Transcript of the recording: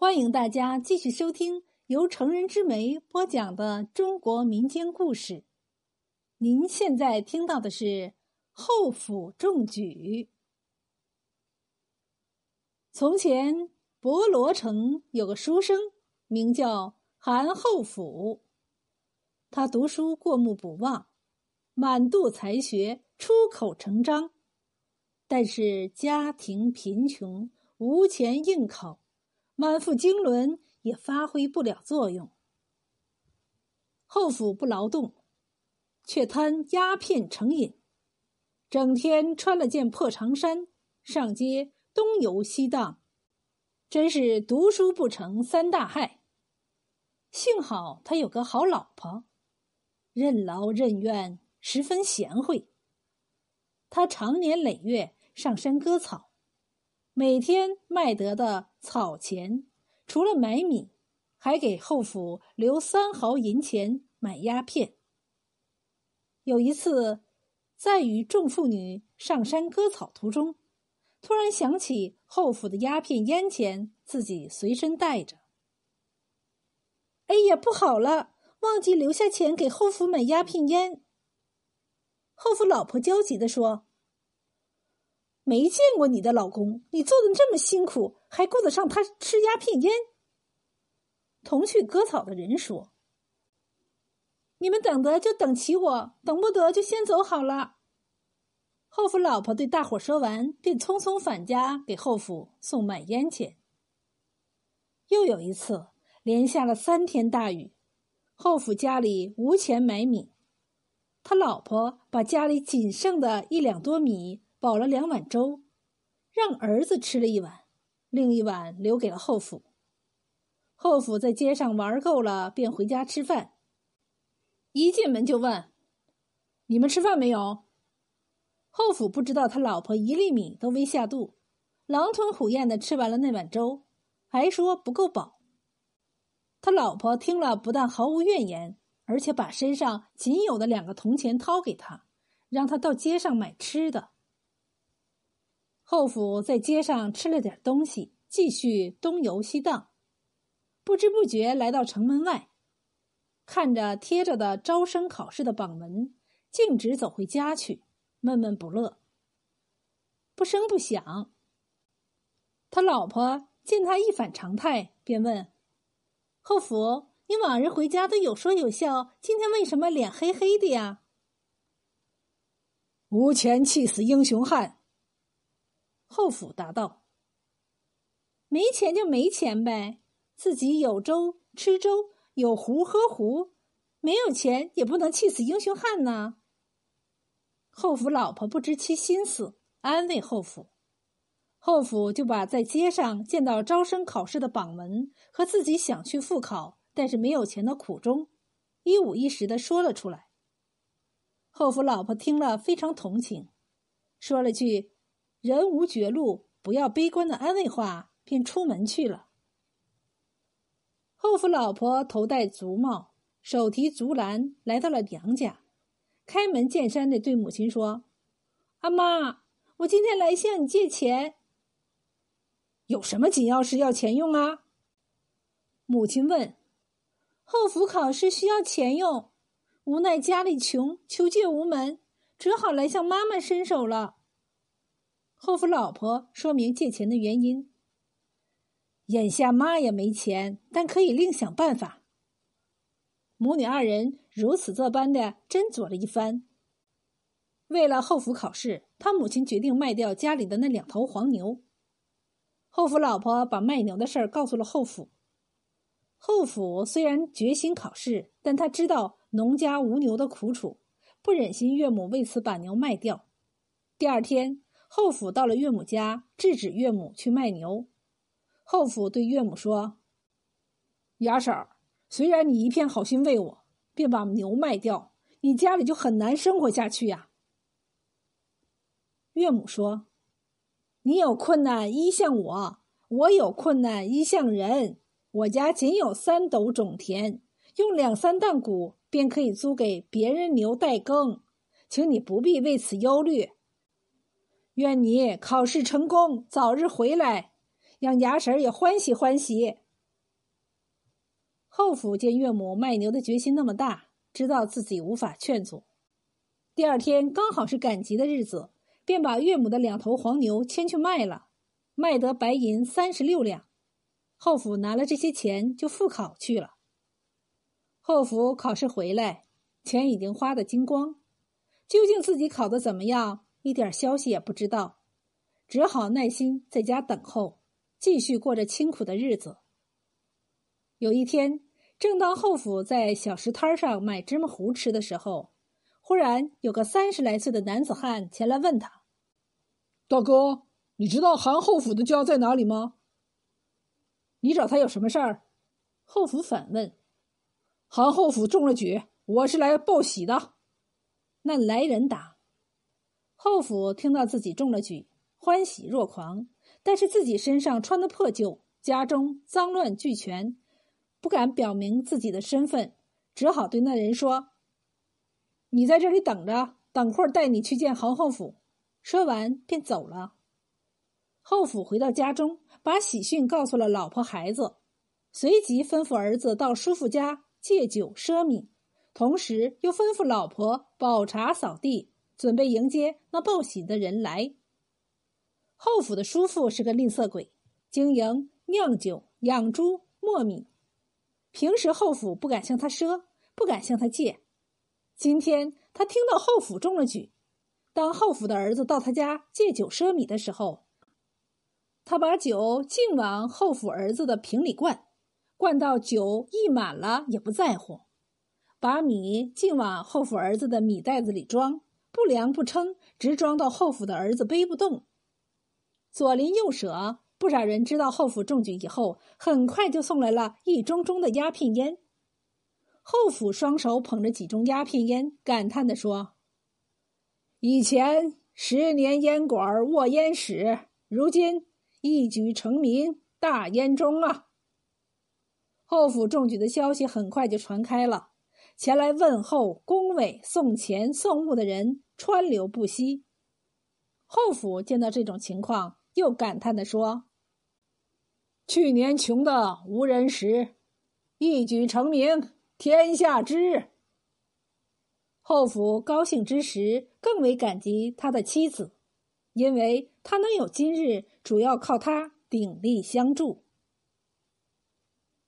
欢迎大家继续收听由成人之美播讲的中国民间故事。您现在听到的是后府中举。从前，博罗城有个书生，名叫韩后府。他读书过目不忘，满肚才学，出口成章。但是家庭贫穷，无钱应考。满腹经纶也发挥不了作用。后府不劳动，却贪鸦片成瘾，整天穿了件破长衫，上街东游西荡，真是读书不成三大害。幸好他有个好老婆，任劳任怨，十分贤惠。他常年累月上山割草。每天卖得的草钱，除了买米，还给后府留三毫银钱买鸦片。有一次，在与众妇女上山割草途中，突然想起后府的鸦片烟钱，自己随身带着。哎呀，不好了，忘记留下钱给后府买鸦片烟。后府老婆焦急地说。没见过你的老公，你做的这么辛苦，还顾得上他吃鸦片烟？同去割草的人说：“你们等得就等齐我，等不得就先走好了。”后府老婆对大伙说完，便匆匆返家给后府送买烟钱。又有一次，连下了三天大雨，后府家里无钱买米，他老婆把家里仅剩的一两多米。煲了两碗粥，让儿子吃了一碗，另一碗留给了后府。后府在街上玩够了，便回家吃饭。一进门就问：“你们吃饭没有？”后府不知道他老婆一粒米都未下肚，狼吞虎咽的吃完了那碗粥，还说不够饱。他老婆听了，不但毫无怨言，而且把身上仅有的两个铜钱掏给他，让他到街上买吃的。后府在街上吃了点东西，继续东游西荡，不知不觉来到城门外，看着贴着的招生考试的榜文，径直走回家去，闷闷不乐，不声不响。他老婆见他一反常态，便问：“后府，你往日回家都有说有笑，今天为什么脸黑黑的呀？”无钱气死英雄汉。后府答道：“没钱就没钱呗，自己有粥吃粥，有壶喝壶，没有钱也不能气死英雄汉呐。”后府老婆不知其心思，安慰后府，后府就把在街上见到招生考试的榜文和自己想去复考但是没有钱的苦衷，一五一十的说了出来。后府老婆听了非常同情，说了句。人无绝路，不要悲观的安慰话，便出门去了。后府老婆头戴竹帽，手提竹篮，来到了娘家，开门见山的对母亲说：“阿妈，我今天来向你借钱。有什么紧要事要钱用啊？”母亲问：“后府考试需要钱用，无奈家里穷，求借无门，只好来向妈妈伸手了。”后府老婆说明借钱的原因。眼下妈也没钱，但可以另想办法。母女二人如此这般的斟酌了一番。为了后府考试，他母亲决定卖掉家里的那两头黄牛。后府老婆把卖牛的事儿告诉了后府。后府虽然决心考试，但他知道农家无牛的苦楚，不忍心岳母为此把牛卖掉。第二天。后府到了岳母家，制止岳母去卖牛。后府对岳母说：“雅婶儿，虽然你一片好心为我，便把牛卖掉，你家里就很难生活下去呀。”岳母说：“你有困难依向我，我有困难依向人。我家仅有三斗种田，用两三担谷便可以租给别人牛代耕，请你不必为此忧虑。”愿你考试成功，早日回来，让牙婶也欢喜欢喜。后府见岳母卖牛的决心那么大，知道自己无法劝阻。第二天刚好是赶集的日子，便把岳母的两头黄牛牵去卖了，卖得白银三十六两。后府拿了这些钱就复考去了。后府考试回来，钱已经花得精光，究竟自己考得怎么样，一点消息也不知道，只好耐心在家等候，继续过着清苦的日子。有一天。正当后府在小食摊上买芝麻糊吃的时候，忽然有个三十来岁的男子汉前来问他：“大哥，你知道韩后府的家在哪里吗？你找他有什么事儿？”后府反问：“韩后府中了举，我是来报喜的。”那来人答：“后府听到自己中了举，欢喜若狂，但是自己身上穿的破旧，家中脏乱俱全。”不敢表明自己的身份，只好对那人说：“你在这里等着，等会儿带你去见侯后府。”说完便走了。后府回到家中，把喜讯告诉了老婆孩子，随即吩咐儿子到叔父家借酒奢靡，同时又吩咐老婆保茶扫地，准备迎接那报喜的人来。后府的叔父是个吝啬鬼，经营酿酒、养猪、磨米。平时后府不敢向他赊，不敢向他借。今天他听到后府中了举，当后府的儿子到他家借酒赊米的时候，他把酒尽往后府儿子的瓶里灌，灌到酒溢满了也不在乎；把米尽往后府儿子的米袋子里装，不量不称，直装到后府的儿子背不动。左邻右舍。不少人知道后府中举以后，很快就送来了一盅盅的鸦片烟。后府双手捧着几盅鸦片烟，感叹地说：“以前十年烟馆卧烟史，如今一举成名，大烟中啊！”后府中举的消息很快就传开了，前来问候、恭维、送钱送物的人川流不息。后府见到这种情况，又感叹地说。去年穷的无人识，一举成名，天下知。后府高兴之时，更为感激他的妻子，因为他能有今日，主要靠他鼎力相助。